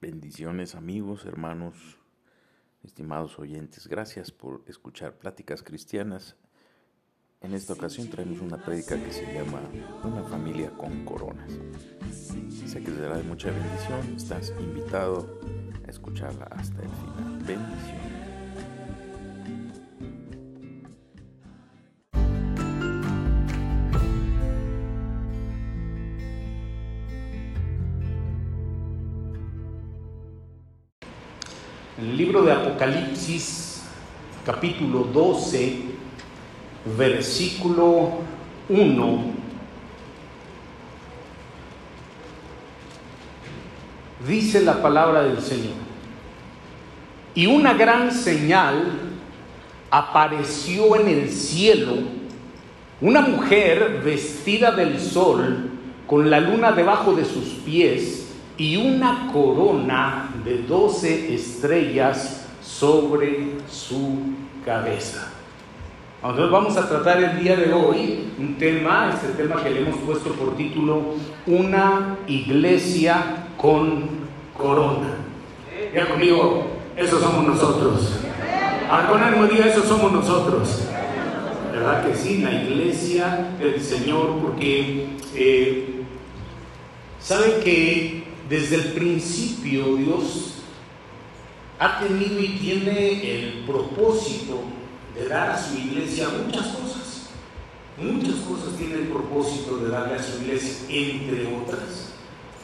Bendiciones amigos, hermanos, estimados oyentes. Gracias por escuchar Pláticas Cristianas. En esta ocasión traemos una prédica que se llama Una familia con coronas. Sé que será de mucha bendición. Estás invitado a escucharla hasta el final. Bendiciones. Libro de Apocalipsis, capítulo 12, versículo 1, dice la palabra del Señor. Y una gran señal apareció en el cielo, una mujer vestida del sol, con la luna debajo de sus pies, y una corona de doce estrellas sobre su cabeza. Entonces vamos a tratar el día de hoy un tema, este tema que le hemos puesto por título Una iglesia con corona. Ya conmigo, esos somos nosotros. Al con ánimo día, esos somos nosotros. ¿Verdad que sí? La iglesia del Señor, porque eh, saben que desde el principio Dios ha tenido y tiene el propósito de dar a su iglesia muchas cosas. Muchas cosas tiene el propósito de darle a su iglesia, entre otras,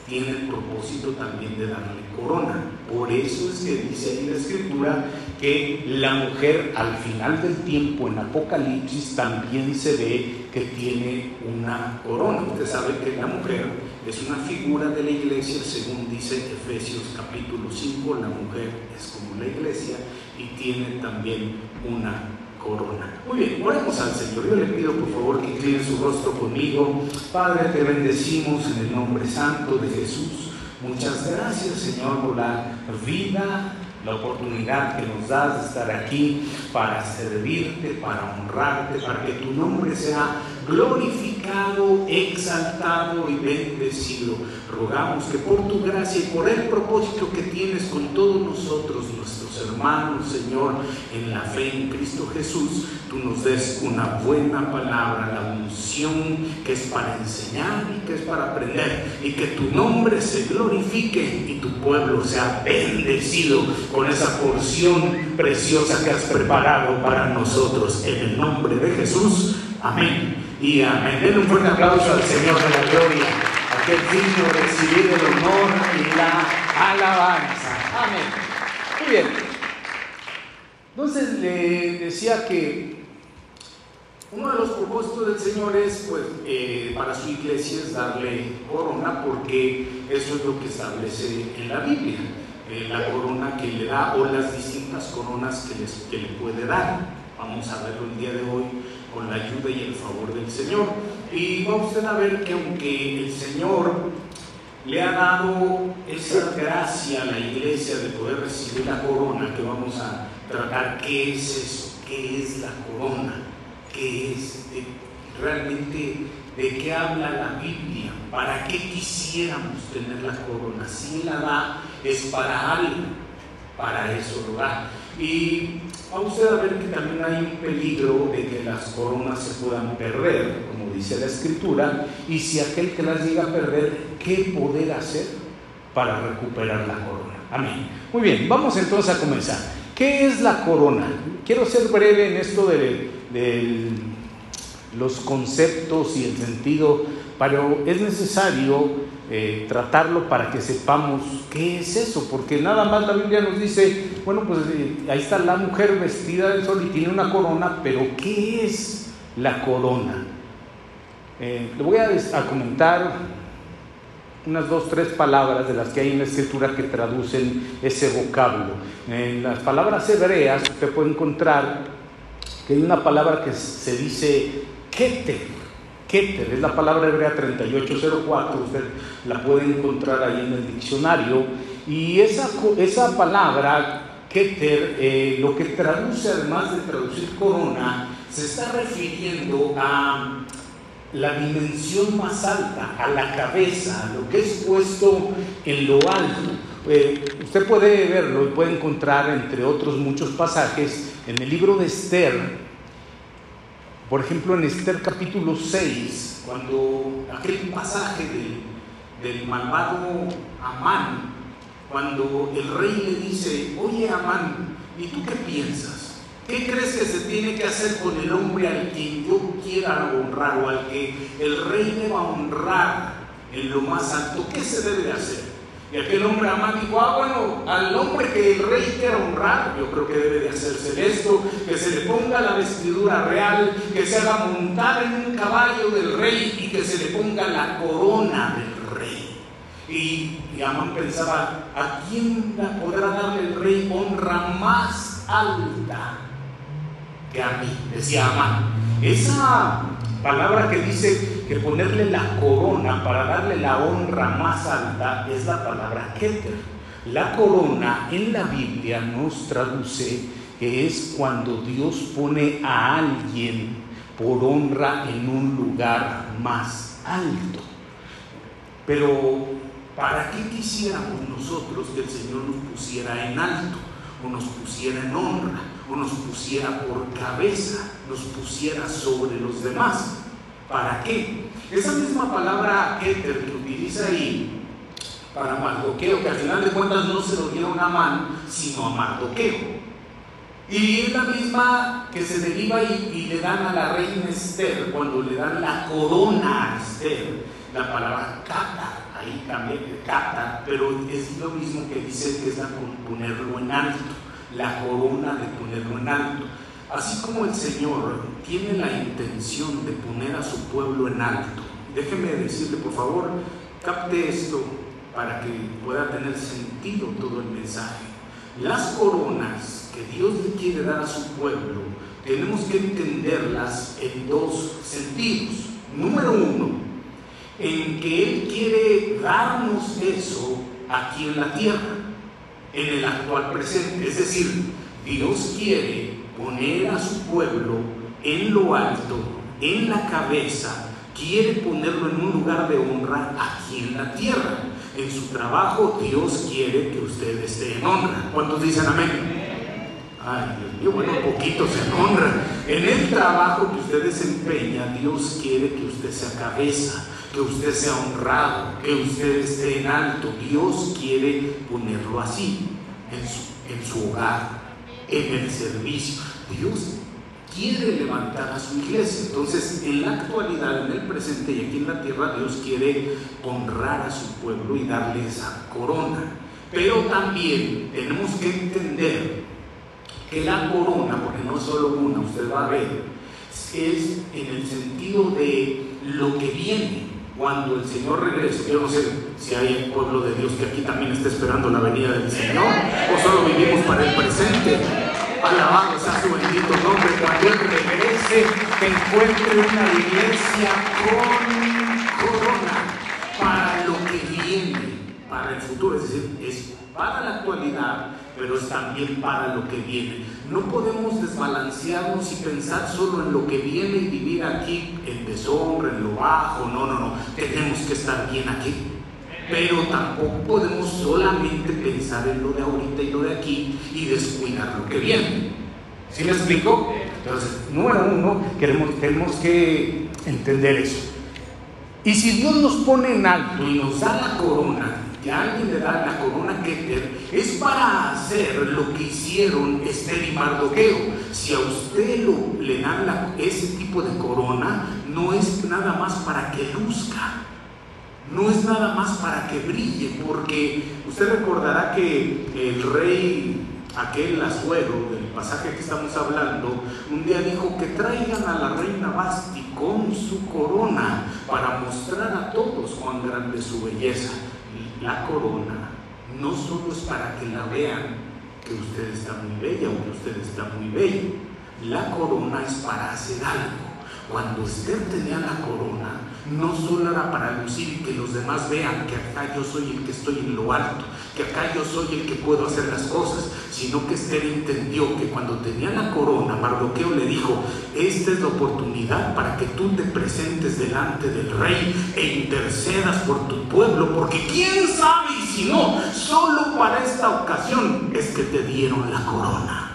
tiene el propósito también de darle corona. Por eso es que dice ahí la escritura que la mujer al final del tiempo en Apocalipsis también se ve que tiene una corona. Usted sabe que la mujer es una figura de la iglesia, según dice Efesios capítulo 5, la mujer es como la iglesia y tiene también una corona. Muy bien, oremos al Señor. Yo le pido por favor que incline su rostro conmigo. Padre, te bendecimos en el nombre santo de Jesús. Muchas gracias, Señor, por la vida, la oportunidad que nos das de estar aquí para servirte, para honrarte, para que tu nombre sea glorificado, exaltado y bendecido. Rogamos que por tu gracia y por el propósito que tienes con todos nosotros, nuestros hermanos, Señor, en la fe en Cristo Jesús, tú nos des una buena palabra, la unción que es para enseñar y que es para aprender, y que tu nombre se glorifique y tu pueblo sea bendecido con esa porción preciosa que has preparado para nosotros. En el nombre de Jesús, amén y amén. Den un fuerte aplauso al Señor de la gloria, aquel digno de recibir el honor y la alabanza. Amén. Muy bien. Entonces le decía que uno de los propósitos del Señor es, pues, eh, para su iglesia es darle corona, porque eso es lo que establece en la Biblia. Eh, la corona que le da o las distintas coronas que, les, que le puede dar. Vamos a verlo el día de hoy con la ayuda y el favor del Señor. Y vamos a ver que aunque el Señor le ha dado esa gracia a la iglesia de poder recibir la corona, que vamos a tratar qué es eso, qué es la corona, qué es realmente de qué habla la Biblia, para qué quisiéramos tener la corona. Si la da, es para algo, para eso lo da. Y vamos a ver que también hay un peligro de que las coronas se puedan perder, como dice la escritura, y si aquel que las llega a perder, ¿qué poder hacer para recuperar la corona? Amén. Muy bien, vamos entonces a comenzar. ¿Qué es la corona? Quiero ser breve en esto de, de los conceptos y el sentido, pero es necesario eh, tratarlo para que sepamos qué es eso, porque nada más la Biblia nos dice, bueno, pues eh, ahí está la mujer vestida del sol y tiene una corona, pero ¿qué es la corona? Eh, le voy a, comentar unas dos, tres palabras de las que hay en la escritura que traducen ese vocablo. En las palabras hebreas usted puede encontrar que hay una palabra que se dice keter, Keter, es la palabra hebrea 3804, usted la puede encontrar ahí en el diccionario. Y esa, esa palabra, Keter, eh, lo que traduce, además de traducir corona, se está refiriendo a la dimensión más alta, a la cabeza, a lo que es puesto en lo alto. Eh, usted puede verlo y puede encontrar, entre otros muchos pasajes, en el libro de Esther, por ejemplo, en Esther capítulo 6, cuando aquel pasaje del, malvado Amán, cuando el rey le dice, oye Amán, ¿y tú qué piensas? ¿Qué crees que se tiene que hacer con el hombre al que yo quiera honrar o al que el rey deba honrar en lo más alto? ¿Qué se debe de hacer? Y aquel hombre amado dijo, ah, bueno, al hombre que el rey quiera honrar, yo creo que debe de hacerse esto, que se le ponga la vestidura real, que se haga montar en un caballo del rey y que se le ponga la corona del rey. Y, y Amán pensaba, ¿a quién podrá darle el rey honra más alta que a mí? Decía Amán. Esa palabra que dice que ponerle la corona para darle la honra más alta es la palabra Keter. La corona en la Biblia nos traduce que es cuando Dios pone a alguien por honra en un lugar más alto. Pero, ¿para qué quisiéramos nosotros que el Señor nos pusiera en alto o nos pusiera en honra? O nos pusiera por cabeza, nos pusiera sobre los demás. ¿Para qué? Esa misma palabra que utiliza ahí para Mardoqueo, que al final de cuentas no se lo dieron a Man, sino a Mardoqueo. Y es la misma que se deriva y, le dan a la reina Esther cuando le dan la corona a Esther, la palabra kata, ahí cambia kata, pero es lo mismo que dice que es la ponerlo en alto la corona de ponerlo en alto. Así como el Señor tiene la intención de poner a su pueblo en alto, déjeme decirle por favor, capte esto para que pueda tener sentido todo el mensaje. Las coronas que Dios le quiere dar a su pueblo, tenemos que entenderlas en dos sentidos. Número uno, en que Él quiere darnos eso aquí en la tierra en el actual presente. Es decir, Dios quiere poner a su pueblo en lo alto, en la cabeza, quiere ponerlo en un lugar de honra aquí en la tierra. En su trabajo Dios quiere que usted esté en honra. ¿Cuántos dicen amén? Ay, Dios mío, bueno, poquitos en honra. En el trabajo que usted desempeña, Dios quiere que usted sea cabeza que usted sea honrado, que usted esté en alto. Dios quiere ponerlo así, en su, en su hogar, en el servicio. Dios quiere levantar a su iglesia. Entonces, en la actualidad, en el presente y aquí en la tierra, Dios quiere honrar a su pueblo y darle esa corona. Pero también tenemos que entender que la corona, porque no es solo una, usted va a ver, es en el sentido de lo que viene cuando el Señor regrese. Yo no sé si hay pueblo de Dios que aquí también está esperando la venida del Señor o solo vivimos para el presente. Alabado sea su bendito nombre. Cuando Él regrese, encuentre una iglesia con corona para lo que viene, para el futuro. Es decir, es para la actualidad pero es también para lo que viene. No podemos desbalancearnos y pensar solo en lo que viene y vivir aquí en deshonra, en lo bajo. No, no, no. Tenemos que estar bien aquí. Pero tampoco podemos solamente pensar en lo de ahorita y lo de aquí y descuidar lo que viene. ¿Sí me explico? Entonces, número uno, queremos, tenemos que entender eso. Y si Dios nos pone en alto y nos da la corona, alguien le da la corona Keter es para hacer lo que hicieron Esther y Mardoqueo. Si a usted le dan ese tipo de corona, no es nada más para que luzca, no es nada más para que brille, porque usted recordará que el rey, aquel azuero del pasaje que estamos hablando, un día dijo que traigan a la reina Basti con su corona para mostrar a todos cuán grande es su belleza la corona no solo es para que la vean que usted está muy bella o que usted está muy bello. La corona es para hacer algo. Cuando usted tenía la corona, no solo era para lucir y que los demás vean que acá yo soy el que estoy en lo alto, que acá yo soy el que puedo hacer las cosas, sino que Esther entendió que cuando tenía la corona, Mardoqueo le dijo, esta es la oportunidad para que tú te presentes delante del rey e intercedas por tu pueblo, porque quién sabe y si no, solo para esta ocasión es que te dieron la corona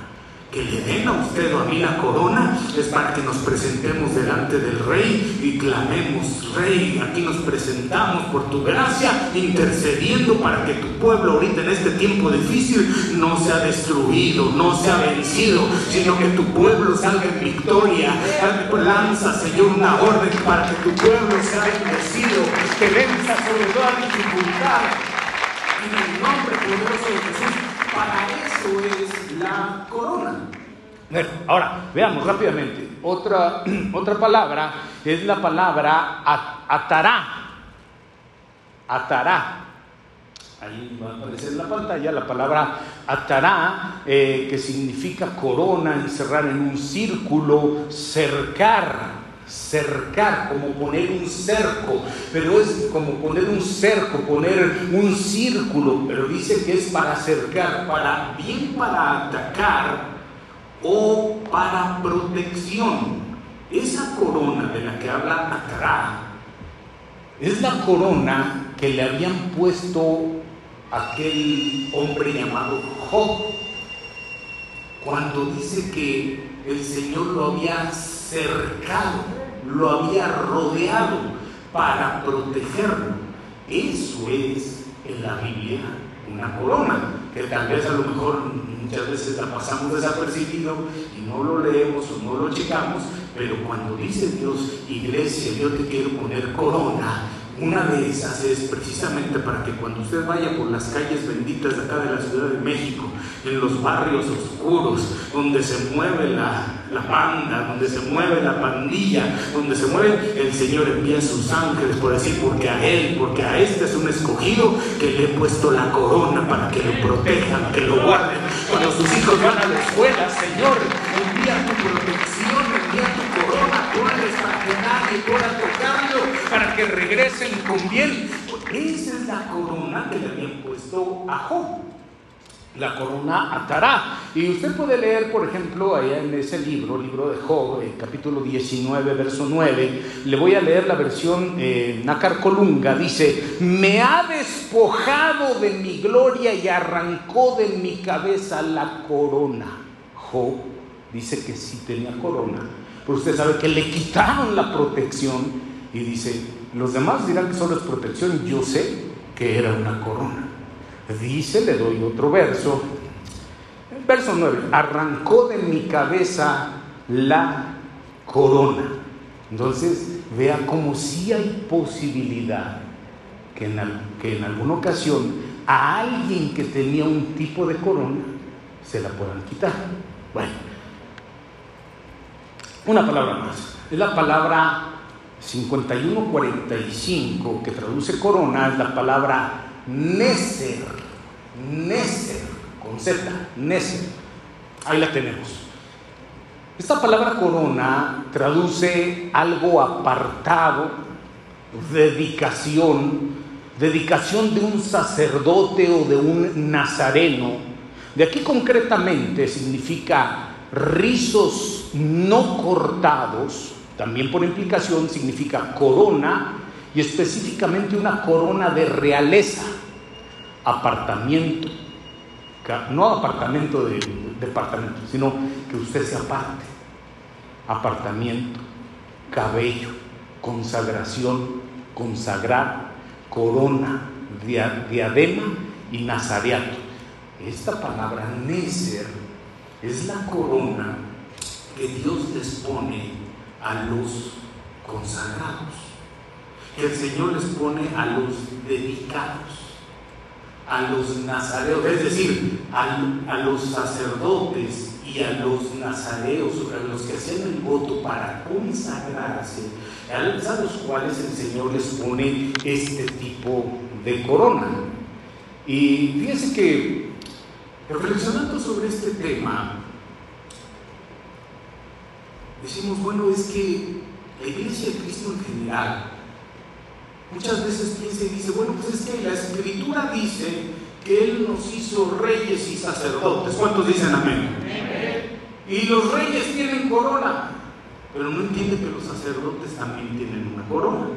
que le den a usted o a mí la corona es para que nos presentemos delante del rey y clamemos, rey, aquí nos presentamos por tu gracia, intercediendo para que tu pueblo ahorita en este tiempo difícil no sea destruido, no sea vencido, sino que tu pueblo salga en victoria. Lanza, Señor, una orden para que tu pueblo sea bendecido, que venza sobre toda dificultad. En el nombre poderoso de Jesús, para eso es la corona. ahora, veamos rápidamente. Otra, otra palabra es la palabra atará. Atará. Ahí va a aparecer en la pantalla la palabra atará, eh, que significa corona, encerrar en un círculo, cercar cercar, como poner un cerco, pero es como poner un cerco, poner un círculo, pero dice que es para cercar, para bien para atacar o para protección. Esa corona de la que habla Atará es la corona que le habían puesto aquel hombre llamado Job cuando dice que el Señor lo había cercado lo había rodeado para protegerlo. Eso es en la Biblia una corona, que tal vez a lo mejor muchas veces la pasamos desapercibido y no lo leemos o no lo checamos, pero cuando dice Dios, iglesia, yo te quiero poner corona, una de esas es precisamente para que cuando usted vaya por las calles benditas de acá de la Ciudad de México, en los barrios oscuros, donde se mueve la, la banda, donde se mueve la pandilla, donde se mueve, el Señor envía sus ángeles por decir, porque a Él, porque a este es un escogido que le he puesto la corona para que lo protejan, que lo guarden. Cuando sus hijos van a la escuela, Señor, envía tu protección, envía tu corona, pones para que nadie pueda tocarlo, para que regresen con bien. Esa es la corona que le habían puesto a Job la corona atará. Y usted puede leer, por ejemplo, allá en ese libro, libro de Job, eh, capítulo 19, verso 9, le voy a leer la versión eh, Nácar Colunga, dice, me ha despojado de mi gloria y arrancó de mi cabeza la corona. Job dice que sí tenía corona, pero usted sabe que le quitaron la protección y dice, los demás dirán que solo es protección, yo sé que era una corona. Dice, le doy otro verso. Verso 9, arrancó de mi cabeza la corona. Entonces, vea como si hay posibilidad que en, que en alguna ocasión a alguien que tenía un tipo de corona se la puedan quitar. Bueno, una palabra más. Es la palabra 5145 que traduce corona, es la palabra Neser, Neser, con Z, Neser. Ahí la tenemos. Esta palabra corona traduce algo apartado, dedicación, dedicación de un sacerdote o de un nazareno. De aquí concretamente significa rizos no cortados, también por implicación significa corona y específicamente una corona de realeza, apartamiento, no apartamento de departamento, sino que usted se aparte, apartamiento, cabello, consagración, consagrar, corona, diadema y nazareato. Esta palabra Neser es la corona que Dios les pone a los consagrados que el Señor les pone a los dedicados, a los nazareos, es decir, a, los sacerdotes y a los nazareos, a los que hacen el voto para consagrarse, a los cuales el Señor les pone este tipo de corona. Y fíjense que reflexionando sobre este tema, decimos, bueno, es que la iglesia de Cristo en general muchas veces piensa y dice, bueno, pues es que la escritura dice que Él nos hizo reyes y sacerdotes. ¿Cuántos dicen amén? Y los reyes tienen corona, pero no entiende que los sacerdotes también tienen una corona.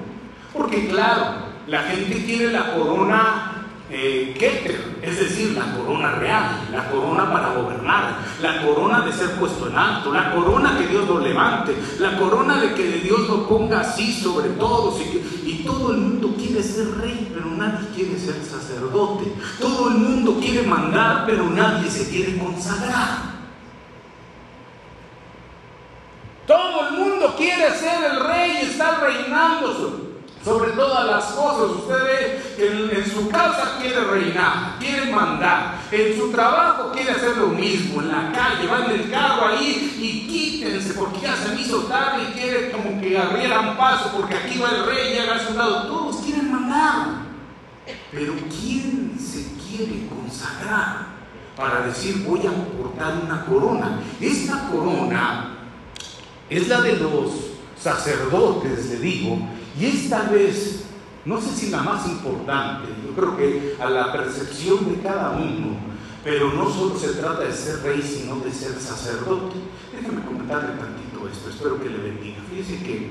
Porque claro, la gente tiene la corona eh, Keter, es decir, la corona real, la corona para gobernar, la corona de ser puesto en alto, la corona que Dios lo levante, la corona de que Dios lo ponga así sobre todos y, y todo el mundo quiere ser rey, pero nadie quiere ser sacerdote. Todo el mundo quiere mandar, pero nadie se quiere consagrar. Todo el mundo quiere ser el rey y estar reinando sobre todas las cosas. Usted ve que en, su casa quiere reinar, quiere mandar, en su trabajo quiere hacer lo mismo, en la calle, va en el carro ahí y quítense porque ya se hizo tarde y quiere como que abrieran paso porque aquí va el rey y haga su lado. Todos quieren mandar. Pero ¿quién se quiere consagrar para decir voy a portar una corona? Esta corona es la de los sacerdotes, le digo, y esta vez, no sé si la más importante, yo creo que a la percepción de cada uno, pero no solo se trata de ser rey, sino de ser sacerdote. Déjame comentarle tantito esto, espero que le bendiga. Fíjese que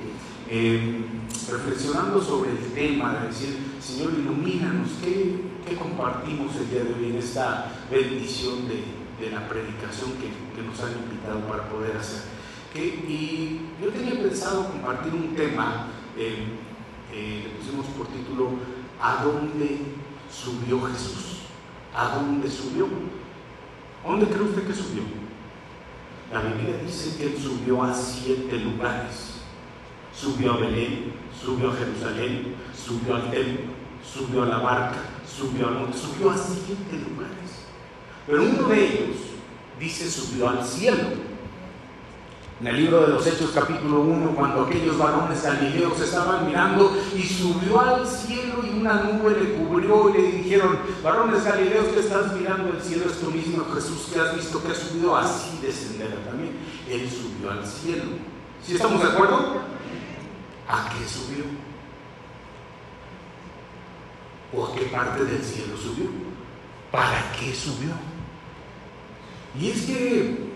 eh, reflexionando sobre el tema, de decir, Señor, ilumínanos, ¿qué, ¿qué, compartimos el día de hoy en esta bendición de, de la predicación que, que nos han invitado para poder hacer? y yo tenía pensado compartir un tema, eh, le pusimos por título, ¿A dónde subió Jesús? ¿A dónde subió? ¿A dónde cree usted que subió? La Biblia dice que él subió a siete lugares. Subió a Belén, subió a Jerusalén, subió al templo, subió a la barca, subió al monte, subió a siete lugares. Pero uno de ellos dice subió al cielo. En el libro de los Hechos capítulo 1, cuando aquellos varones galileos estaban mirando y subió al cielo y una nube le cubrió y le dijeron, varones galileos que estás mirando el cielo, es tu mismo Jesús que has visto que ha subido, así descenderá también. Él subió al cielo. ¿Sí estamos de acuerdo? ¿A qué subió? ¿O qué parte del cielo subió? ¿Para qué subió? Y es que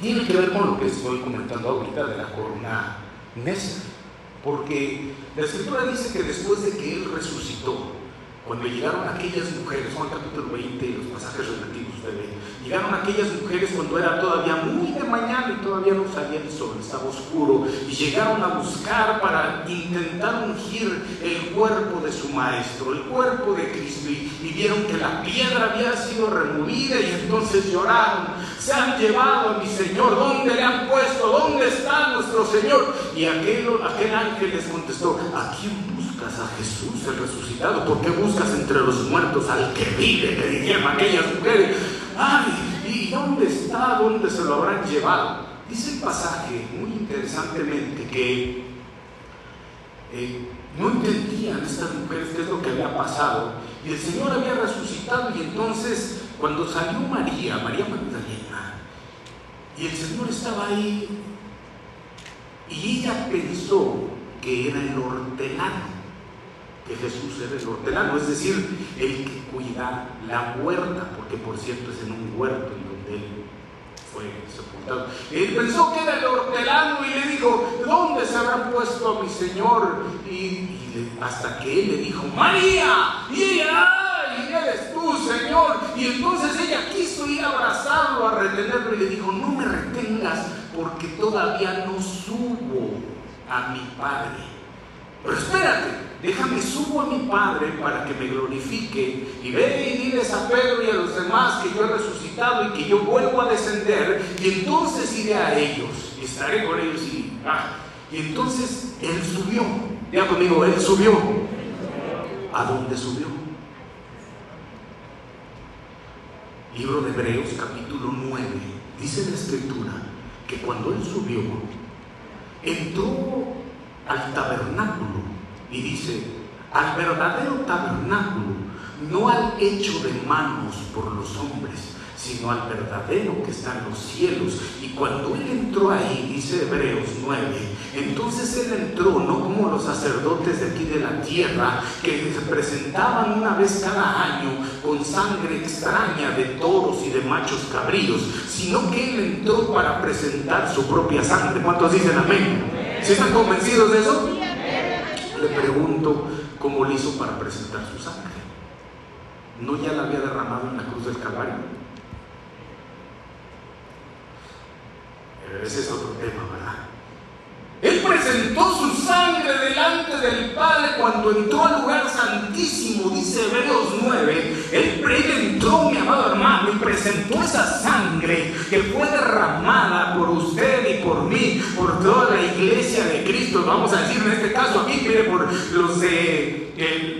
tiene que ver con lo que estoy comentando ahorita de la corona necia. Porque la escritura dice que después de que Él resucitó, cuando llegaron aquellas mujeres, Juan capítulo 20, los pasajes relativos de llegaron aquellas mujeres cuando era todavía muy de mañana y todavía no salía el sol, estaba oscuro, y llegaron a buscar para intentar ungir el cuerpo de su maestro, el cuerpo de Cristo, y, vieron que la piedra había sido removida y entonces lloraron, se han llevado a mi Señor, ¿dónde le han puesto? ¿Dónde está nuestro Señor? Y aquel, aquel ángel les contestó, ¿a quién buscas? A Jesús el resucitado, ¿por qué buscas entre los muertos al que vive? Le dijeron aquellas mujeres, ay, ¿y dónde está? ¿Dónde se lo habrán llevado? Dice el pasaje muy interesantemente que eh, no entendían estas mujeres qué es lo que había pasado. Y el Señor había resucitado y entonces cuando salió María, María Magdalena, y el Señor estaba ahí, y ella pensó que era el hortelano que Jesús era el hortelano, es decir, el que cuida la huerta, porque por cierto es en un huerto en donde él fue sepultado. Él pensó que era el hortelano y le dijo, ¿dónde se habrá puesto a mi Señor? Y, hasta que él le dijo, María, y ella. Eres tú, Señor. Y entonces ella quiso ir a abrazarlo, a retenerlo y le dijo, no me retengas porque todavía no subo a mi Padre. Pero espérate, déjame subo a mi Padre para que me glorifique y ve y diles a Pedro y a los demás que yo he resucitado y que yo vuelvo a descender y entonces iré a ellos y estaré con ellos y, ah, entonces Él subió, ya conmigo, Él subió. ¿A dónde subió? Libro de Hebreos capítulo 9, dice la escritura que cuando Él subió, entró al tabernáculo y dice, al verdadero tabernáculo, no al hecho de manos por los hombres, sino al verdadero que está en los cielos. Y cuando él entró ahí, dice Hebreos 9, entonces él entró no como los sacerdotes de aquí de la tierra, que se presentaban una vez cada año con sangre extraña de toros y de machos cabríos, sino que él entró para presentar su propia sangre. ¿Cuántos dicen amén? ¿Sí están convencidos de eso? le pregunto cómo le hizo para presentar su sangre. ¿no ya la había derramado en la cruz del Calvario? Ese es otro tema, ¿verdad? Él presentó su sangre delante del Padre cuando entró al lugar santísimo, dice Hebreos 9. Él, entró, mi amado hermano, y presentó esa sangre que fue derramada por usted y por mí, por toda la iglesia de Cristo. Vamos a decir en este caso aquí, mire, por los de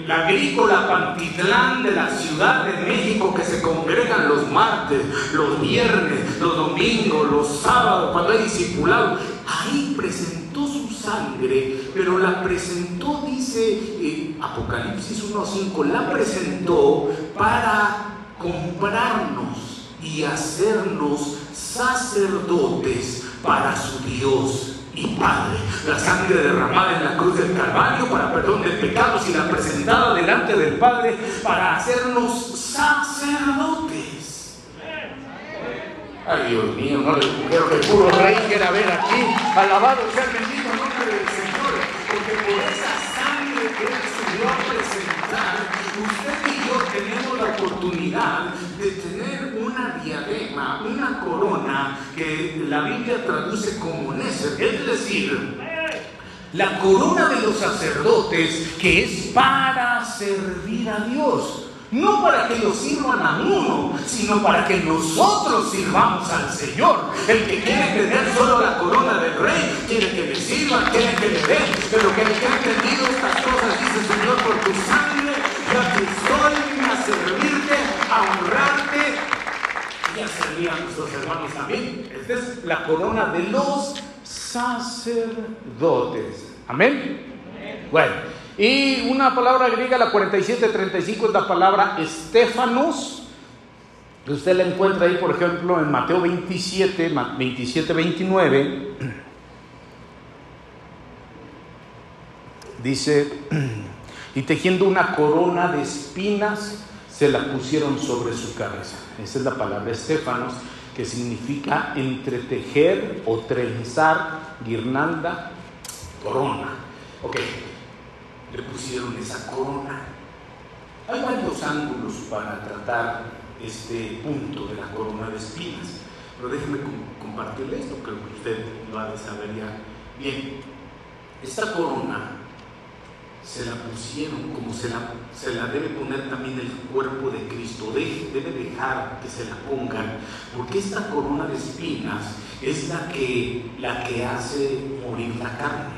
la agrícola Pantitlán de la Ciudad de México que se congregan los martes, los viernes, los domingos, los sábados, cuando hay discipulado. Ahí presentó su sangre, pero la presentó, dice eh, Apocalipsis 1.5, la presentó para comprarnos y hacernos sacerdotes para su Dios y Padre. La sangre derramada en la cruz del Calvario para perdón de pecados y la presentada delante del Padre para hacernos sacerdotes. Ay, Dios mío, no le quiero que puro rey quiera ver aquí. Alabado sea el bendito nombre del Señor. Porque por esa sangre que Él subió a presentar, usted y yo tenemos la oportunidad de tener una diadema, una corona que la Biblia traduce como Neser. Es decir, la corona de los sacerdotes que es para servir a Dios. No para que lo sirvan a uno, sino para que nosotros sirvamos al Señor. El que quiere tener solo la corona del rey, quiere que le sirvan, quiere que le den. Pero que el que ha entendido estas cosas, dice Señor, por tu sangre, ya que estoy a servirte, a honrarte y a servir a nuestros hermanos también. Esta es la corona de los sacerdotes. Amén. Bueno. Y una palabra griega, la 4735, es la palabra estéfanos. Usted la encuentra ahí, por ejemplo, en Mateo 27, 27, 29. Dice, y tejiendo una corona de espinas, se la pusieron sobre su cabeza. Esa es la palabra estéfanos, que significa entretejer o trenzar, guirnalda, corona. Ok, le pusieron esa corona. Hay varios ángulos para tratar este punto de la corona de espinas, pero déjeme compartirle esto, creo que usted lo ha de saber ya bien. Esta corona se la pusieron como se la, se la debe poner también el cuerpo de Cristo, debe dejar que se la pongan, porque esta corona de espinas es la que, la que hace morir la carne.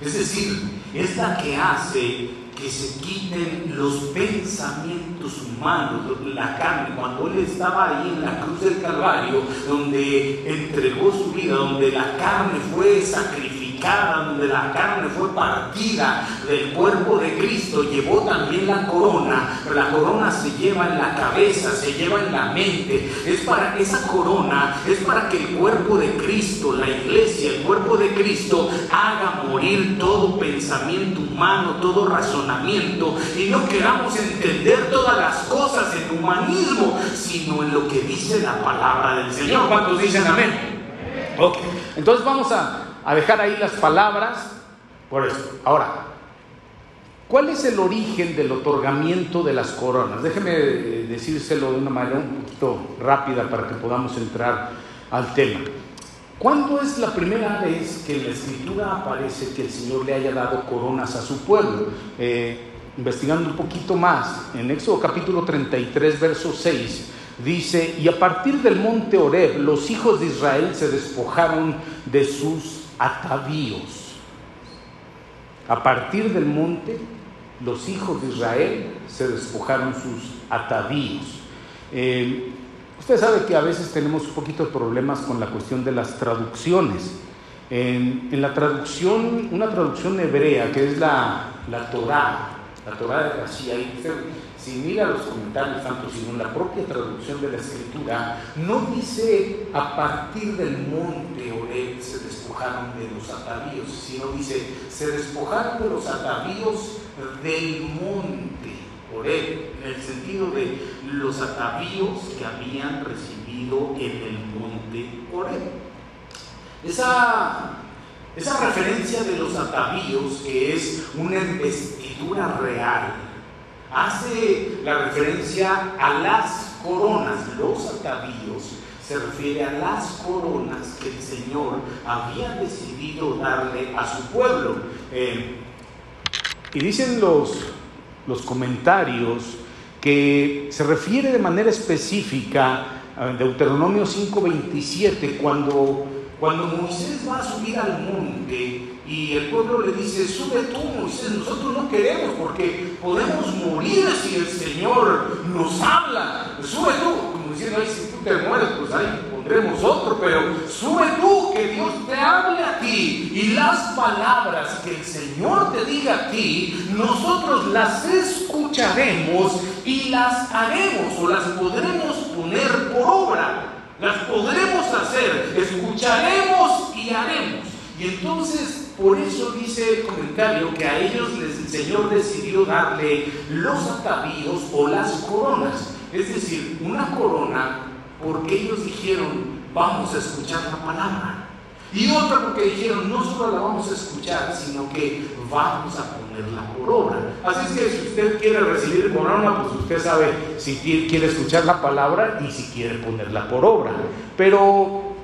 Es decir, es la que hace que se quiten los pensamientos humanos, la carne, cuando Él estaba ahí en la cruz del Calvario, donde entregó su vida, donde la carne fue sacrificada donde la carne fue partida del cuerpo de Cristo, llevó también la corona, la corona se lleva en la cabeza, se lleva en la mente. Es para esa corona, es para que el cuerpo de Cristo, la iglesia, el cuerpo de Cristo, haga morir todo pensamiento humano, todo razonamiento, y no queramos entender todas las cosas en humanismo, sino en lo que dice la palabra del Señor. ¿Cuántos dicen amén? Ok, entonces vamos a a dejar ahí las palabras por esto. Ahora, ¿cuál es el origen del otorgamiento de las coronas? Déjeme eh, decírselo de una manera un poquito rápida para que podamos entrar al tema. ¿Cuándo es la primera vez que en la escritura aparece que el Señor le haya dado coronas a su pueblo? Eh, investigando un poquito más, en Éxodo capítulo 33, verso 6, dice, y a partir del monte Oreb, los hijos de Israel se despojaron de sus atavíos. A partir del monte, los hijos de Israel se despojaron sus atavíos. Eh, usted sabe que a veces tenemos un poquito de problemas con la cuestión de las traducciones. En, la traducción, una traducción hebrea, que es la, la Torah, la Torah de Rashi, si mira los comentarios tanto sino en la propia traducción de la escritura, no dice a partir del monte Oreb se de los atavíos, sino dice se despojaron de los atavíos del monte Oreb, en el sentido de los atavíos que habían recibido en el monte Oreb. Esa, esa referencia de los atavíos, que es una investidura real, hace la referencia a las coronas, los atavíos, se refiere a las coronas que el Señor había decidido darle a su pueblo. Eh, y dicen los, los comentarios que se refiere de manera específica a Deuteronomio 5:27, cuando, cuando Moisés va a subir al monte y el pueblo le dice, sube tú Moisés, nosotros no queremos porque podemos morir si el Señor nos habla, sube tú, como diciendo, tú te mueres, pues ahí pondremos otro, pero sube tú, que Dios te hable a ti y las palabras que el Señor te diga a ti, nosotros las escucharemos y las haremos o las podremos poner por obra, las podremos hacer, escucharemos y haremos. Y entonces por eso dice el comentario que a ellos el Señor decidió darle los atavíos o las coronas. Es decir, una corona porque ellos dijeron, vamos a escuchar la palabra. Y otra porque dijeron, no solo la vamos a escuchar, sino que vamos a ponerla por obra. Así es que si usted quiere recibir corona, pues usted sabe si quiere escuchar la palabra y si quiere ponerla por obra. Pero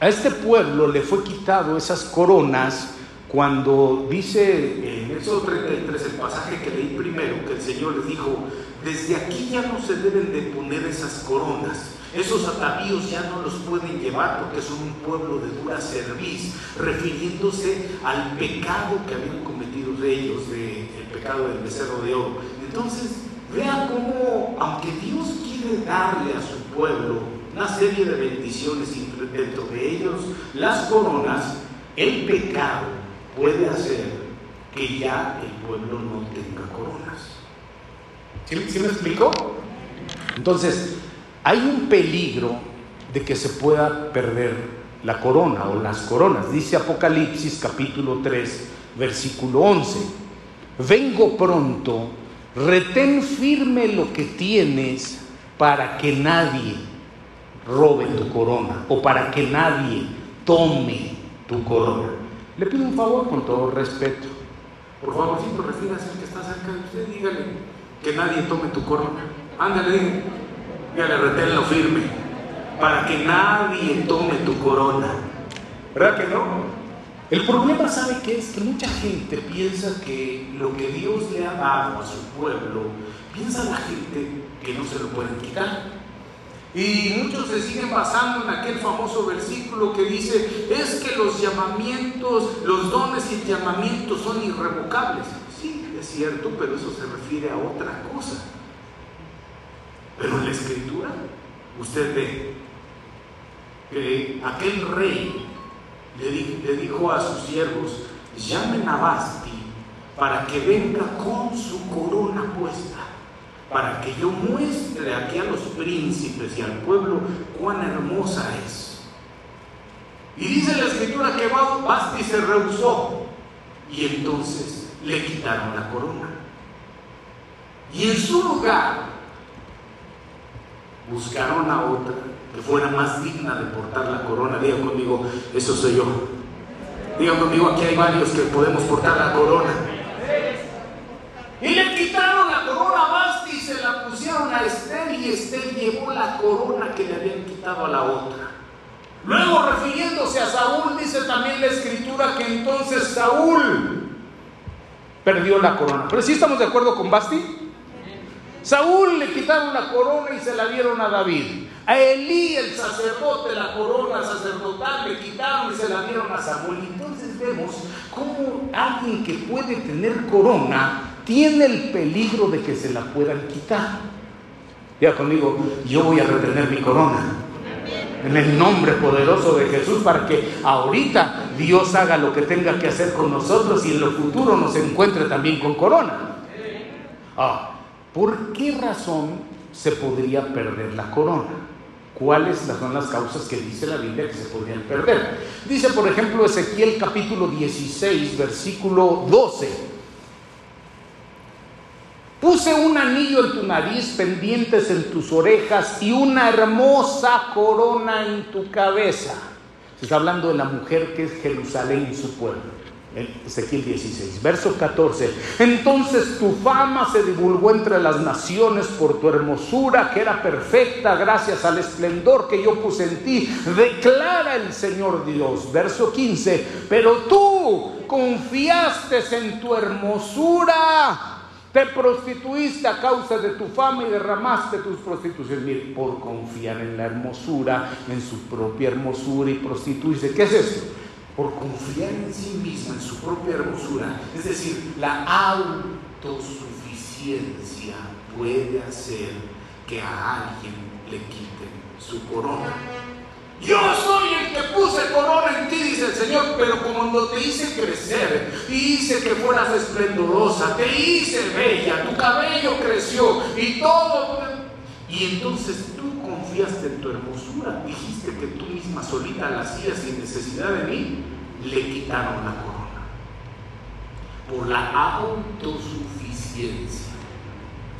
a este pueblo le fue quitado esas coronas cuando dice en Éxodo 33, el pasaje que leí primero, que el Señor les dijo, desde aquí ya no se deben de poner esas coronas, esos atavíos ya no los pueden llevar porque son un pueblo de dura cerviz, refiriéndose al pecado que habían cometido ellos, de, el pecado del becerro de oro. Entonces, vean cómo, aunque Dios quiere darle a su pueblo una serie de bendiciones dentro de ellos, las coronas, el pecado puede hacer que ya el pueblo no tenga coronas. ¿Sí, me explico? Entonces, hay un peligro de que se pueda perder la corona o las coronas. Dice Apocalipsis capítulo 3, versículo 11. Vengo pronto, retén firme lo que tienes para que nadie robe tu corona o para que nadie tome tu corona. Le pido un favor con todo respeto. Por favor, siempre refírase al que está cerca de usted, dígale que nadie tome tu corona. Ándale, dígale, reténlo firme, para que nadie tome tu corona. ¿Verdad que no? El problema, ¿sabe qué es? Que mucha gente piensa que lo que Dios le ha dado a su pueblo, piensa la gente que no se lo pueden quitar. Y muchos se siguen basando en aquel famoso versículo que dice, es que los llamamientos, los dones y llamamientos son irrevocables. Sí, es cierto, pero eso se refiere a otra cosa. Pero en la escritura, usted ve que aquel rey le, dijo a sus siervos, llamen a Basti para que venga con su corona puesta para que yo muestre aquí a los príncipes y al pueblo cuán hermosa es. Y dice la escritura que Basti se rehusó y entonces le quitaron la corona. Y en su lugar buscaron a otra que fuera más digna de portar la corona. Diga conmigo, eso soy yo. Diga conmigo, aquí hay varios que podemos portar la corona. Y le quitaron la corona a Basti y se la pusieron a Esther y Esther llevó la corona que le habían quitado a la otra. Luego refiriéndose a Saúl, dice también la escritura que entonces Saúl perdió la corona. Pero si ¿sí estamos de acuerdo con Basti. Saúl le quitaron la corona y se la dieron a David. A Elí, el sacerdote, la corona sacerdotal le quitaron y se la dieron a Saúl. Entonces vemos cómo alguien que puede tener corona tiene el peligro de que se la puedan quitar. Ya conmigo, yo voy a retener mi corona. En el nombre poderoso de Jesús, para que ahorita Dios haga lo que tenga que hacer con nosotros y en lo futuro nos encuentre también con corona. Ah, ¿Por qué razón se podría perder la corona? ¿Cuáles son las causas que dice la Biblia que se podrían perder? Dice, por ejemplo, Ezequiel capítulo 16, versículo 12. Puse un anillo en tu nariz, pendientes en tus orejas y una hermosa corona en tu cabeza. Se está hablando de la mujer que es Jerusalén y su pueblo. Ezequiel 16, verso 14. Entonces tu fama se divulgó entre las naciones por tu hermosura, que era perfecta gracias al esplendor que yo puse en ti. Declara el Señor Dios. Verso 15. Pero tú confiaste en tu hermosura. Te prostituiste a causa de tu fama y derramaste tus prostituciones. por confiar en la hermosura, en su propia hermosura y prostituirse. ¿Qué es esto? Por confiar en sí misma, en su propia hermosura. Es decir, la autosuficiencia puede hacer que a alguien le quiten su corona. Yo soy el que puse corona en ti, dice el Señor, pero cuando te hice crecer y hice que fueras esplendorosa, te hice bella, tu cabello creció y todo. Y entonces confiaste en tu hermosura, dijiste que tú misma solita la hacías sin necesidad de mí, le quitaron la corona. Por la autosuficiencia.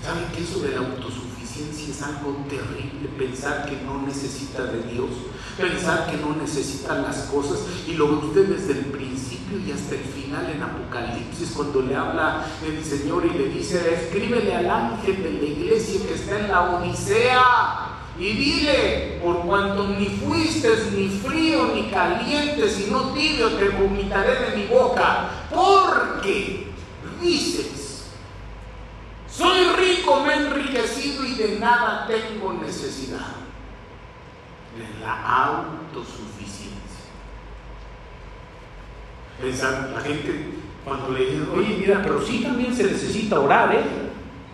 ¿Saben que eso de la autosuficiencia es algo terrible? Pensar que no necesita de Dios, pensar que no necesita las cosas. Y lo ve usted desde el principio y hasta el final en Apocalipsis, cuando le habla el Señor y le dice, escríbele al ángel de la iglesia que está en la Odisea y dile, por cuanto ni fuiste ni frío ni caliente, sino tibio, te vomitaré de mi boca. Porque dices, soy rico, me he enriquecido y de nada tengo necesidad. De la autosuficiencia. Pensar, la gente cuando le dicen, oye, mira, pero sí también se necesita orar, ¿eh?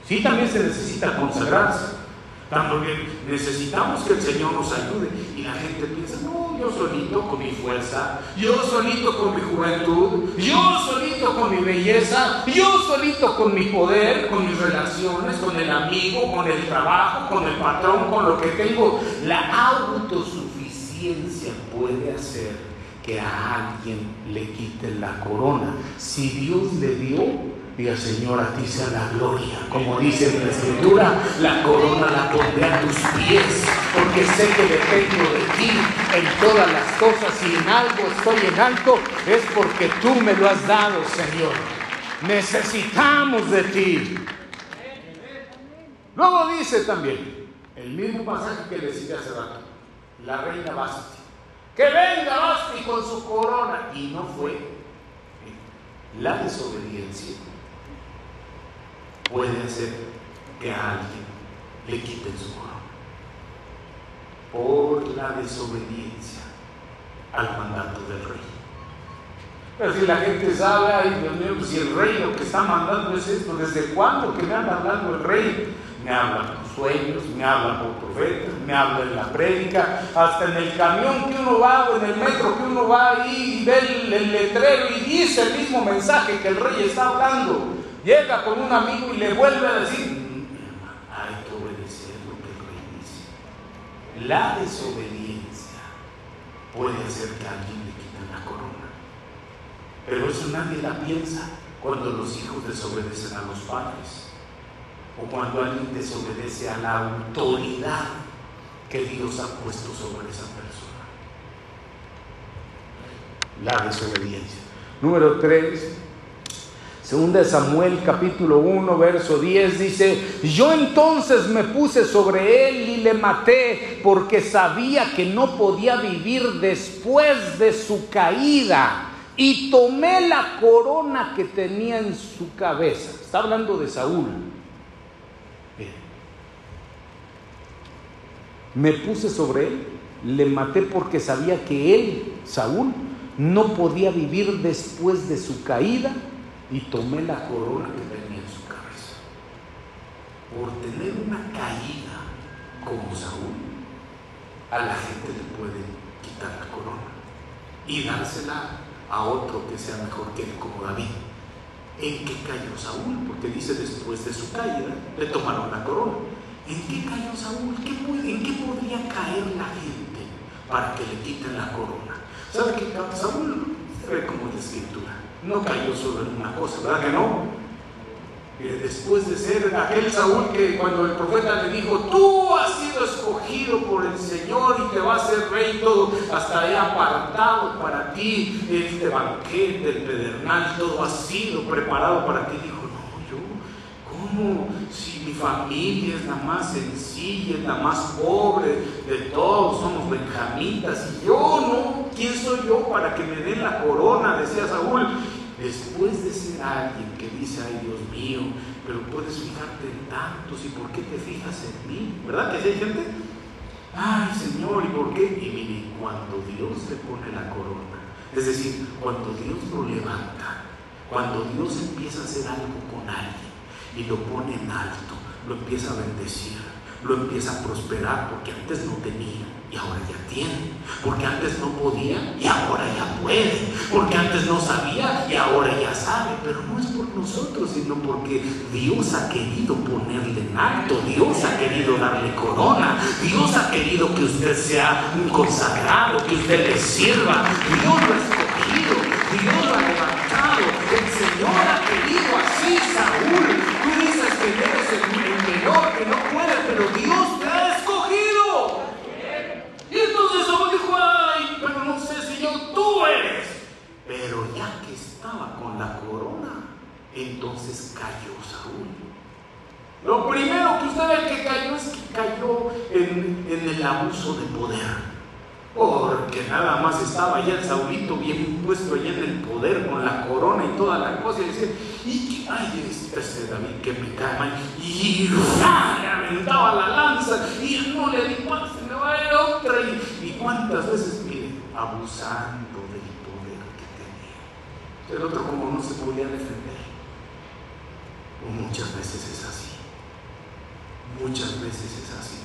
Sí también se necesita consagrarse. También necesitamos que el Señor nos ayude. Y la gente piensa, no, yo solito con mi fuerza, yo solito con mi juventud, yo solito con mi belleza, yo solito con mi poder, con mis relaciones, con el amigo, con el trabajo, con el patrón, con lo que tengo. La autosuficiencia puede hacer que a alguien le quite la corona. Si Dios le dio, Diga, Señor, a ti sea la gloria. Como dice en la escritura, la corona la pondré a tus pies, porque sé que dependo de ti en todas las cosas. Si en algo estoy en alto, es porque tú me lo has dado, Señor. Necesitamos de ti. Luego dice también, el mismo pasaje que le cité hace rato, la reina Basti, que venga Basti con su corona. Y no fue la desobediencia puede hacer que a alguien le quiten su corona por la desobediencia al mandato del rey. Pero si la gente sabe, ay Dios mío, pues si el rey lo que está mandando es esto, ¿desde cuándo que me anda hablando el rey? Me habla por sueños, me habla por profetas, me habla en la prédica, hasta en el camión que uno va o en el metro que uno va y ve el letrero y dice el mismo mensaje que el rey está hablando llega con un amigo y le vuelve a decir, hay que obedecer lo que dice. La desobediencia puede hacer que alguien le quite la corona. Pero eso nadie la piensa cuando los hijos desobedecen a los padres o cuando alguien desobedece a la autoridad que Dios ha puesto sobre esa persona. La desobediencia. Número tres, Segunda Samuel capítulo 1, verso 10 dice, yo entonces me puse sobre él y le maté porque sabía que no podía vivir después de su caída y tomé la corona que tenía en su cabeza. Está hablando de Saúl. Me puse sobre él, le maté porque sabía que él, Saúl, no podía vivir después de su caída y tomé la corona que tenía en su cabeza. Por tener una caída como Saúl, a la gente le puede quitar la corona y dársela a otro que sea mejor que él, como David. ¿En qué cayó Saúl? Porque dice después de su caída le tomaron la corona. ¿En qué cayó Saúl? ¿En qué podría caer la gente para que le quiten la corona? ¿Sabe qué? Saúl se ve como la escritura no cayó solo en una cosa, ¿verdad que no? después de ser aquel Saúl que cuando el profeta le dijo, tú has sido escogido por el Señor y te vas ser rey, todo hasta he apartado para ti este banquete, el pedernal, todo ha sido preparado para ti. Dijo, no, yo, ¿cómo? Si mi familia es la más sencilla, es la más pobre de todos, somos benjamitas, y yo no, ¿quién soy yo para que me den la corona? Decía Saúl. Después de ser alguien que dice, ay Dios mío, pero puedes fijarte en tantos y por qué te fijas en mí, ¿verdad que hay gente? Ay Señor, ¿y por qué? Y mire, cuando Dios le pone la corona, es decir, cuando Dios lo levanta, cuando Dios empieza a hacer algo con alguien y lo pone en alto, lo empieza a bendecir, lo empieza a prosperar porque antes no tenía y ahora ya tiene. Porque antes no podía y ahora ya puede. Porque antes no sabía y ahora ya sabe. Pero no es por nosotros, sino porque Dios ha querido ponerle en alto. Dios ha querido darle corona. Dios ha querido que usted sea un consagrado, que usted le sirva. Dios lo ha escogido. Dios lo ha levantado. El Señor ha querido así, Saúl. Tú dices que eres el, menor que no puede, pero Dios te ha escogido. Y entonces Saúl dijo, ay, pero no sé, Señor, tú eres. Pero ya que estaba con la corona, entonces cayó Saúl. Lo primero que usted ve que cayó es que cayó en, en el abuso de poder. Porque nada más estaba ya el Saulito bien puesto allá en el poder con la corona y toda la cosa. Y decía, y ay, este, David que me cae mal. Y le aventaba la lanza y no le di se me va a ir otra. Y, y cuántas veces, mire, abusando tenía. El otro como no se podía defender. Muchas veces es así. Muchas veces es así.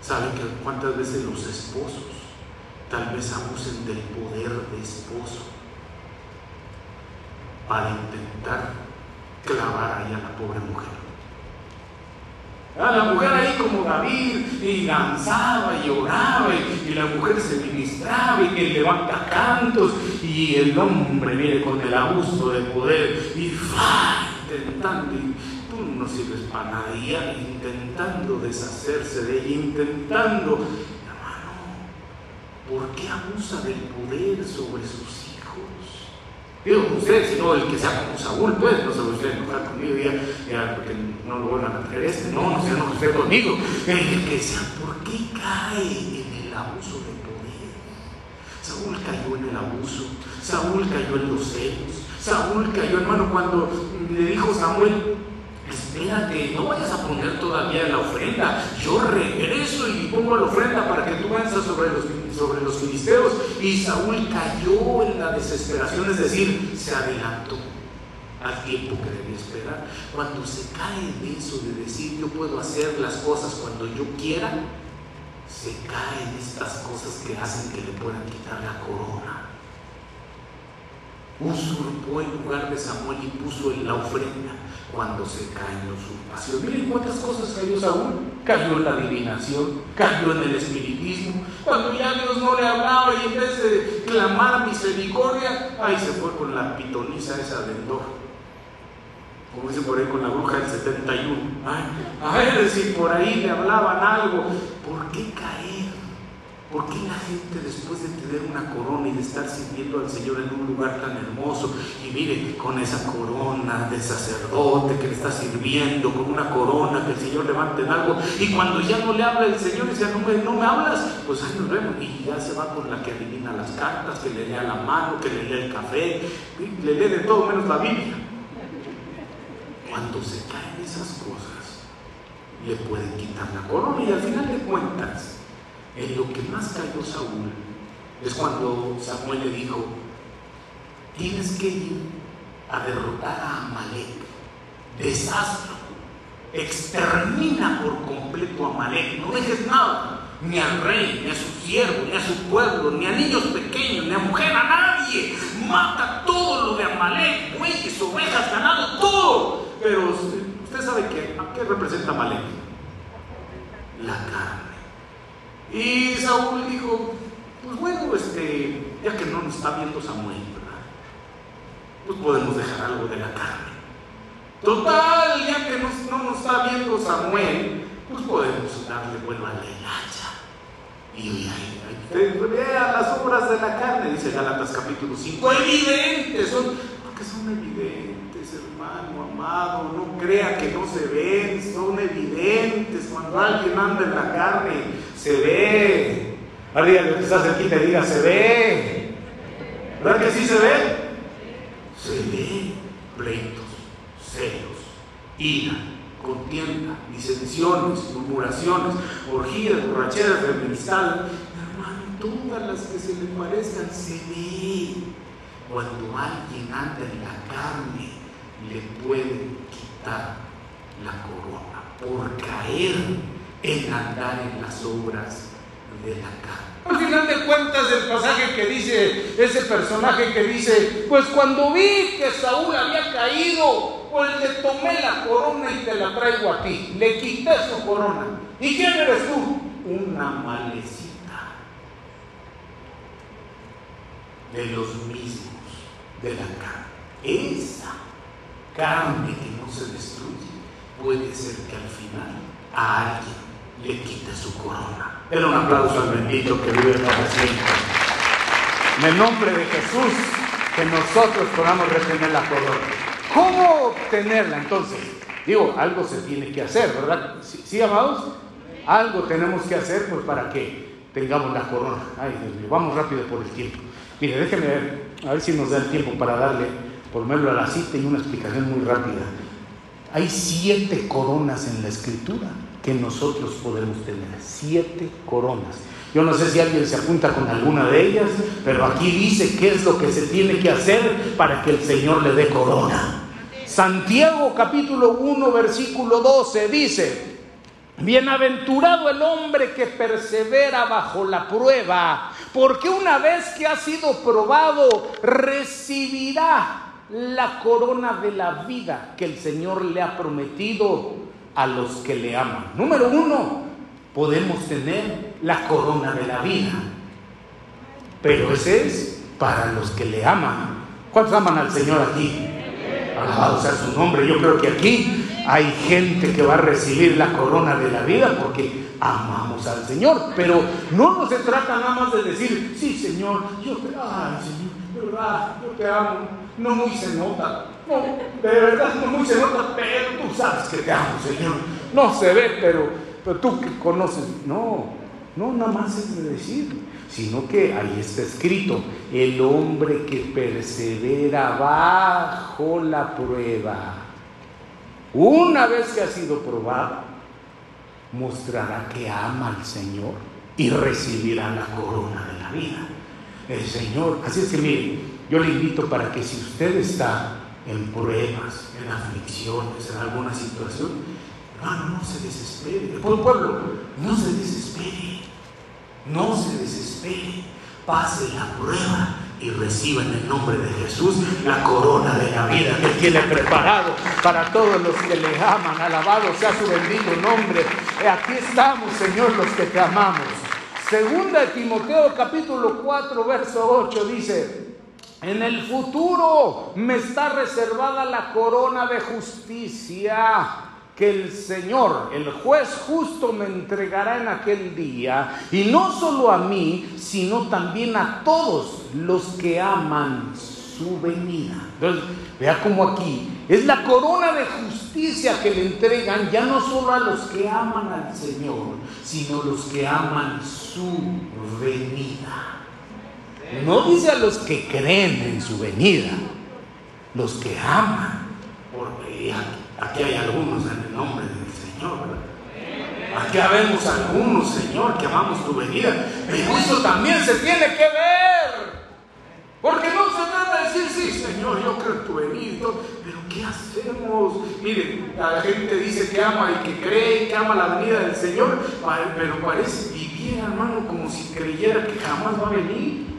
¿Saben que cuántas veces los esposos tal vez abusen del poder de esposo para intentar clavar ahí a la pobre mujer. A la mujer ahí como David, y danzaba y oraba, y, la mujer se ministraba y que levanta cantos, y el hombre viene con el abuso de poder y va intentando, y tú no sirves para nada, y intentando deshacerse de ella, intentando ¿Por qué abusa del poder sobre sus? Digo usted, sino el que sea como Saúl, pues, no se lo usted enojar conmigo, ya, ya, porque no lo vuelvan a traer este, no, no se enoje usted conmigo. El que sea, ¿por qué cae en el abuso de poder? Saúl cayó en el abuso, Saúl cayó en los celos, Saúl cayó, hermano, cuando le dijo Samuel, espérate, no vayas a poner todavía la ofrenda. Yo regreso y pongo la ofrenda para que tú venzas sobre los, sobre los filisteos. Y Saúl cayó en la desesperación, es decir, se adelantó al tiempo que debía esperar. Cuando se cae en eso de decir yo puedo hacer las cosas cuando yo quiera, se caen estas cosas que hacen que le puedan quitar la corona. Usurpó el lugar de Samuel y puso en la ofrenda cuando se cae en la usurpación. Miren cuántas cosas cayó Saúl. Cayó en la adivinación, cayó en el espiritismo. Cuando ya Dios no le hablaba y en vez de clamar misericordia, ahí se fue con la pitoniza esa de Endor. Como dice por ahí con la bruja del 71. Ay, a ver si por ahí le hablaban algo. ¿Por qué caer? ¿Por qué la gente después de tener una corona y de estar sirviendo al Señor en un lugar tan hermoso y mire con esa corona de sacerdote que le está sirviendo, con una corona que el Señor levante en algo y cuando ya no le habla el Señor y dice no me, no me hablas, pues ahí nos vemos y ya se va con la que adivina las cartas, que le lea la mano, que le lea el café, le lee de todo menos la Biblia. Cuando se caen esas cosas, le pueden quitar la corona y al final de cuentas, en lo que más cayó Saúl es cuando Samuel le dijo, tienes que ir a derrotar a Amalek, deshazlo, extermina por completo a Amalek, no dejes nada, ni al rey, ni a su siervo, ni a su pueblo, ni a niños pequeños, ni a mujer, a nadie, mata todo lo de Amalek, bueyes, ovejas, ganado, todo. Pero usted, sabe ¿a qué representa Amalek? La carne. Y Saúl dijo, pues bueno, este, ya que no nos está viendo Samuel, ¿verdad? Pues podemos dejar algo de la carne. Total, ya que no nos está viendo Samuel, pues podemos darle vuelo a la hilacha. Y vean las obras de la carne, dice Galatas capítulo 5, evidentes, son, porque son evidentes, hermano amado, no crea que no se ven, son evidentes. Cuando alguien anda en la carne, se ve. Ahora que estás aquí te diga, se ve. ¿Verdad que sí se ve? Se ve pleitos, celos, ira, contienda, disensiones, murmuraciones, orgías, borracheras, enemistad. Hermano, todas las que se le parezcan se ve. Cuando alguien anda en la carne, le pueden quitar la corona por caer en andar en las obras de la carne. Al final de cuentas, el pasaje que dice, ese personaje que dice, pues cuando vi que Saúl había caído, pues le tomé la corona y te la traigo a ti. Le quité su corona. ¿Y quién eres tú? Una malecita de los mismos de la carne. Esa carne que no se destruye puede ser que al final a alguien le quite su corona. Era un aplauso al bendito que vive para siempre. En el nombre de Jesús, que nosotros podamos retener la corona. ¿Cómo obtenerla entonces? Digo, algo se tiene que hacer, ¿verdad? ¿Sí, amados? Algo tenemos que hacer pues para que tengamos la corona. Ay, Dios mío, vamos rápido por el tiempo. Mire, déjenme ver, a ver si nos da el tiempo para darle, por medio a la cita y una explicación muy rápida. Hay siete coronas en la escritura que nosotros podemos tener. Siete coronas. Yo no sé si alguien se apunta con alguna de ellas, pero aquí dice qué es lo que se tiene que hacer para que el Señor le dé corona. Santiago capítulo 1 versículo 12 dice, Bienaventurado el hombre que persevera bajo la prueba, porque una vez que ha sido probado, recibirá la corona de la vida que el Señor le ha prometido a los que le aman. Número uno, podemos tener la corona de la vida. Pero ese es para los que le aman. ¿Cuántos aman al Señor aquí? Alabado sea su nombre. Yo creo que aquí hay gente que va a recibir la corona de la vida porque amamos al Señor. Pero no se trata nada más de decir, sí, Señor, yo te, ay, Señor, yo te amo no muy se nota. No, de verdad no se nota, pero tú sabes que te amo, Señor. No se ve, pero, pero tú que conoces. No, no, nada más es de decir, sino que ahí está escrito, el hombre que persevera bajo la prueba, una vez que ha sido probado, mostrará que ama al Señor y recibirá la corona de la vida. El Señor, así es que miren, yo le invito para que si usted está en pruebas, en aflicciones, en alguna situación, hermano, no se desespere. El pueblo, no se desespere. No se desespere. Pase la prueba y reciba en el nombre de Jesús la corona de la vida que tiene preparado para todos los que le aman. Alabado sea su bendito nombre. Aquí estamos, Señor, los que te amamos. Segunda Timoteo capítulo 4, verso 8 dice, en el futuro me está reservada la corona de justicia que el Señor, el juez justo, me entregará en aquel día, y no solo a mí, sino también a todos los que aman su venida. Entonces, vea como aquí es la corona de justicia que le entregan ya no solo a los que aman al Señor, sino los que aman su venida. No dice a los que creen en su venida, los que aman. Porque aquí hay algunos en el nombre del Señor, Aquí habemos algunos, Señor, que amamos tu venida. El juicio también se tiene que ver. Porque no se trata de decir, sí, Señor, yo creo en tu venida, pero ¿qué hacemos? Miren, la gente dice que ama y que cree, que ama la venida del Señor, pero parece vivir, hermano, como si creyera que jamás va a venir.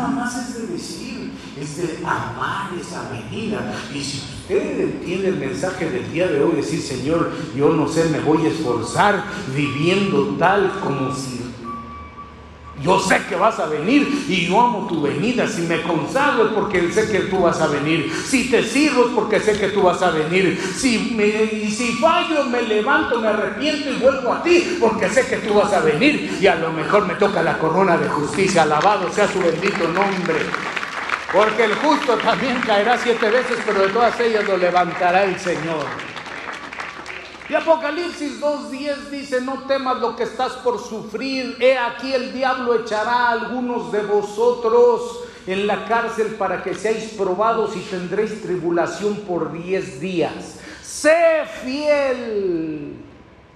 Nada más es de decir, es de amar esa venida. Y si usted entiende el mensaje del día de hoy, decir, Señor, yo no sé, me voy a esforzar viviendo tal como si Yo sé que vas a venir y yo amo tu venida. Si me consagro es porque sé que tú vas a venir. Si te sirvo es porque sé que tú vas a venir. Si me, y si fallo, me levanto, me arrepiento y vuelvo a ti porque sé que tú vas a venir. Y a lo mejor me toca la corona de justicia. Alabado sea su bendito nombre. Porque el justo también caerá siete veces, pero de todas ellas lo levantará el Señor. Y Apocalipsis 2.10 dice, no temas lo que estás por sufrir. He aquí el diablo echará a algunos de vosotros en la cárcel para que seáis probados y tendréis tribulación por diez días. Sé fiel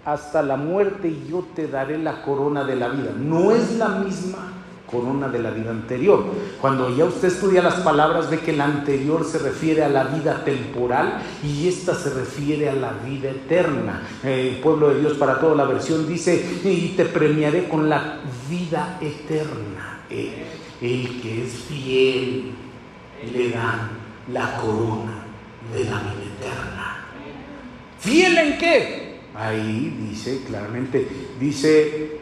hasta la muerte y yo te daré la corona de la vida. No es la misma corona de la vida anterior. Cuando ya usted estudia las palabras ve que la anterior se refiere a la vida temporal y esta se refiere a la vida eterna. El pueblo de Dios para toda la versión dice, y te premiaré con la vida eterna. El, que es fiel le dan la corona de la vida eterna. ¿Fiel en qué? Ahí dice claramente, dice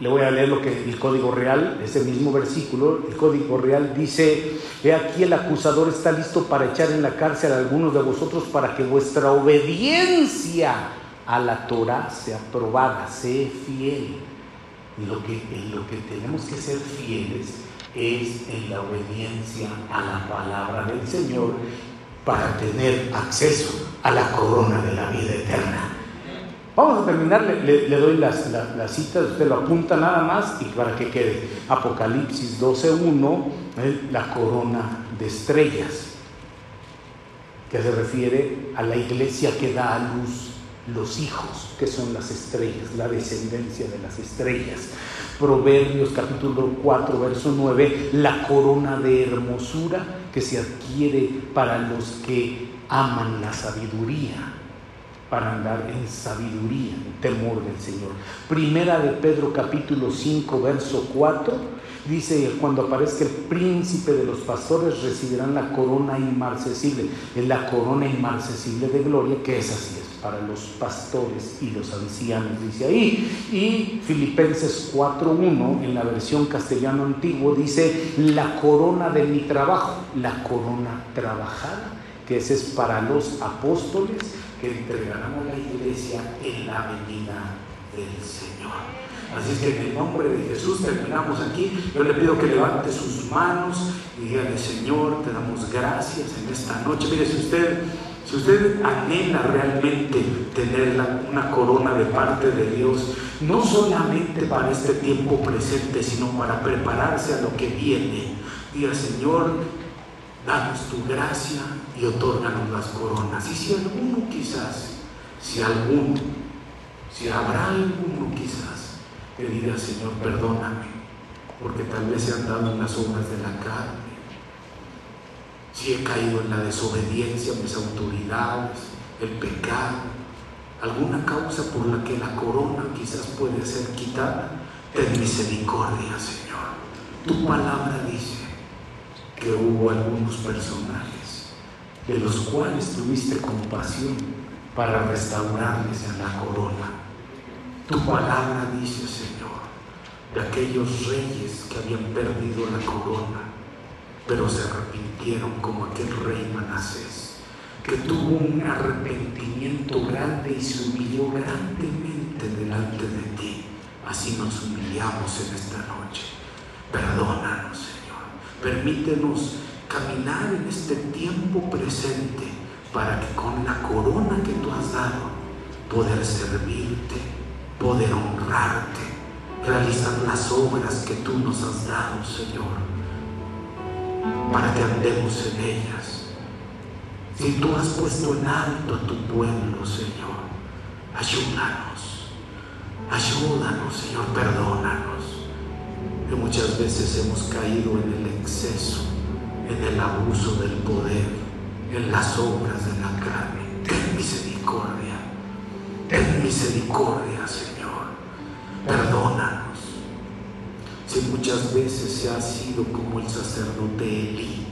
le voy a leer lo que el código real, ese mismo versículo, el código real dice, he aquí el acusador está listo para echar en la cárcel a algunos de vosotros para que vuestra obediencia a la Torah sea probada, sé fiel. Y lo que, lo que tenemos que ser fieles es en la obediencia a la palabra del Señor para tener acceso a la corona de la vida eterna. Vamos a terminar, le, doy las, citas, usted lo apunta nada más y para que quede. Apocalipsis 12.1, la corona de estrellas, que se refiere a la iglesia que da a luz los hijos, que son las estrellas, la descendencia de las estrellas. Proverbios capítulo 4, verso 9, la corona de hermosura que se adquiere para los que aman la sabiduría para andar en sabiduría, en temor del Señor. Primera de Pedro capítulo 5, verso 4, dice, cuando aparezca el príncipe de los pastores recibirán la corona inmarcesible, es la corona inmarcesible de gloria, que es así, es para los pastores y los ancianos, dice ahí. Y Filipenses 4.1, en la versión castellano antiguo, dice, la corona de mi trabajo, la corona trabajada, que ese es para los apóstoles que entregarán la iglesia en la venida del Señor. Así es que en el nombre de Jesús terminamos aquí. Yo le pido que levante sus manos y dígale, Señor, te damos gracias en esta noche. Mire, si usted, si usted anhela realmente tener una corona de parte de Dios, no solamente para este tiempo presente, sino para prepararse a lo que viene, diga, Señor, danos tu gracia y otórganos las coronas. Y si alguno quizás, si alguno, si habrá alguno quizás que diga, Señor, perdóname, porque tal vez se han dado en las obras de la carne, si he caído en la desobediencia a mis autoridades, el pecado, alguna causa por la que la corona quizás puede ser quitada, ten misericordia, Señor. Tu palabra dice que hubo algunos personajes de los cuales tuviste compasión para restaurarles en la corona. Tu palabra dice, Señor, de aquellos reyes que habían perdido la corona, pero se arrepintieron como aquel rey Manasés, que tuvo un arrepentimiento grande y se humilló grandemente delante de ti. Así nos humillamos en esta noche. Perdónanos, Permítenos caminar en este tiempo presente para que con la corona que tú has dado, poder servirte, poder honrarte, realizar las obras que tú nos has dado, Señor, para que andemos en ellas. Si tú has puesto en alto a tu pueblo, Señor, ayúdanos, ayúdanos, Señor, perdónanos que muchas veces hemos caído en el exceso, en el abuso del poder, en las obras de la carne. Ten misericordia, ten misericordia, Señor. Perdónanos. Si muchas veces se ha sido como el sacerdote Eli,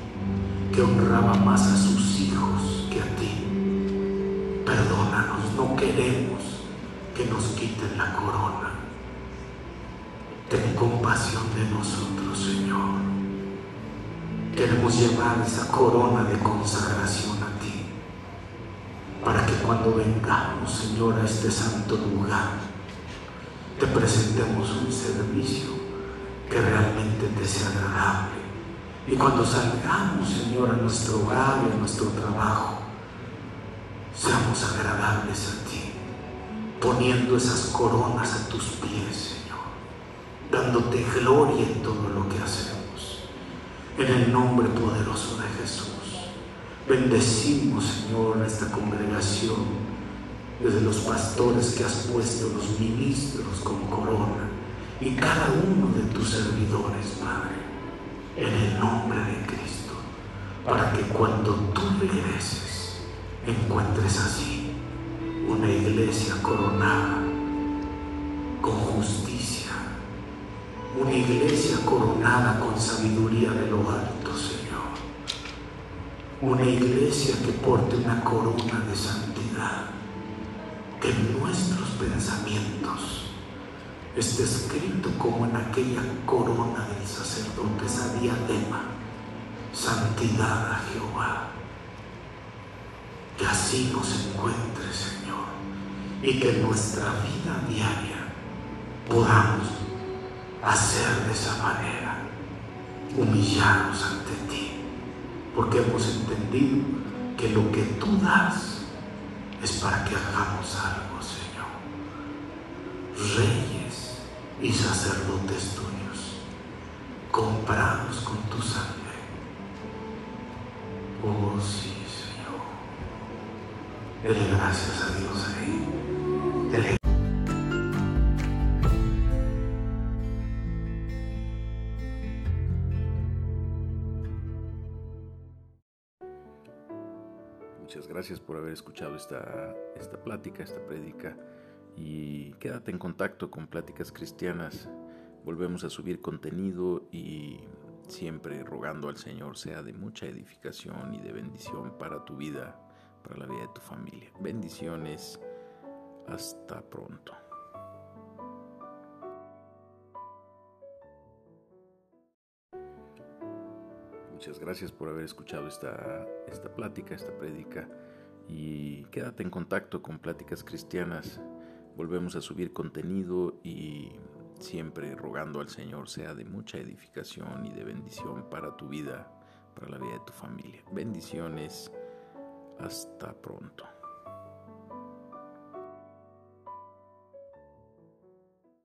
que honraba más a sus hijos que a ti. Perdónanos, no queremos que nos quiten la corona ten compasión de nosotros, Señor. Queremos llevar esa corona de consagración a ti, para que cuando vengamos, Señor, a este santo lugar, te presentemos un servicio que realmente te sea agradable. Y cuando salgamos, Señor, a nuestro hogar y a nuestro trabajo, seamos agradables a ti, poniendo esas coronas a tus pies, dándote gloria en todo lo que hacemos. En el nombre poderoso de Jesús, bendecimos, Señor, esta congregación, desde los pastores que has puesto, los ministros con corona, y cada uno de tus servidores, Padre, en el nombre de Cristo, para que cuando tú regreses, encuentres así una iglesia coronada con justicia, una iglesia coronada con sabiduría de lo alto, Señor, una iglesia que porte una corona de santidad, que en nuestros pensamientos esté escrito como en aquella corona del sacerdote, esa diadema, santidad a Jehová. Que así nos encuentre, Señor, y que en nuestra vida diaria podamos hacer de esa manera, humillarnos ante ti, porque hemos entendido que lo que tú das es para que hagamos algo, Señor. Reyes y sacerdotes tuyos, comprados con tu sangre. Oh sí. Dele gracias a Dios ahí. Gracias por haber escuchado esta, esta plática, esta prédica y quédate en contacto con Pláticas Cristianas. Volvemos a subir contenido y siempre rogando al Señor sea de mucha edificación y de bendición para tu vida para la vida de tu familia. Bendiciones. Hasta pronto. Muchas gracias por haber escuchado esta, esta plática, esta prédica y quédate en contacto con Pláticas Cristianas. Volvemos a subir contenido y siempre rogando al Señor sea de mucha edificación y de bendición para tu vida, para la vida de tu familia. Bendiciones. Hasta pronto.